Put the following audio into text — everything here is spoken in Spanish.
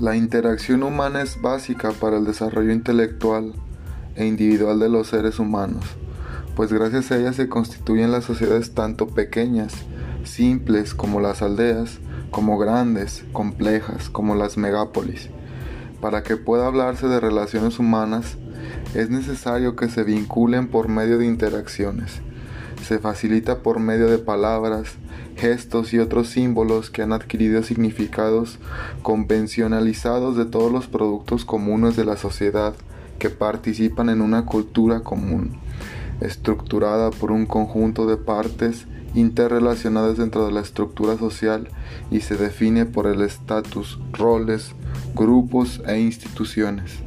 La interacción humana es básica para el desarrollo intelectual e individual de los seres humanos, pues gracias a ella se constituyen las sociedades tanto pequeñas, simples como las aldeas, como grandes, complejas como las megápolis. Para que pueda hablarse de relaciones humanas, es necesario que se vinculen por medio de interacciones. Se facilita por medio de palabras, gestos y otros símbolos que han adquirido significados convencionalizados de todos los productos comunes de la sociedad que participan en una cultura común, estructurada por un conjunto de partes interrelacionadas dentro de la estructura social y se define por el estatus, roles, grupos e instituciones.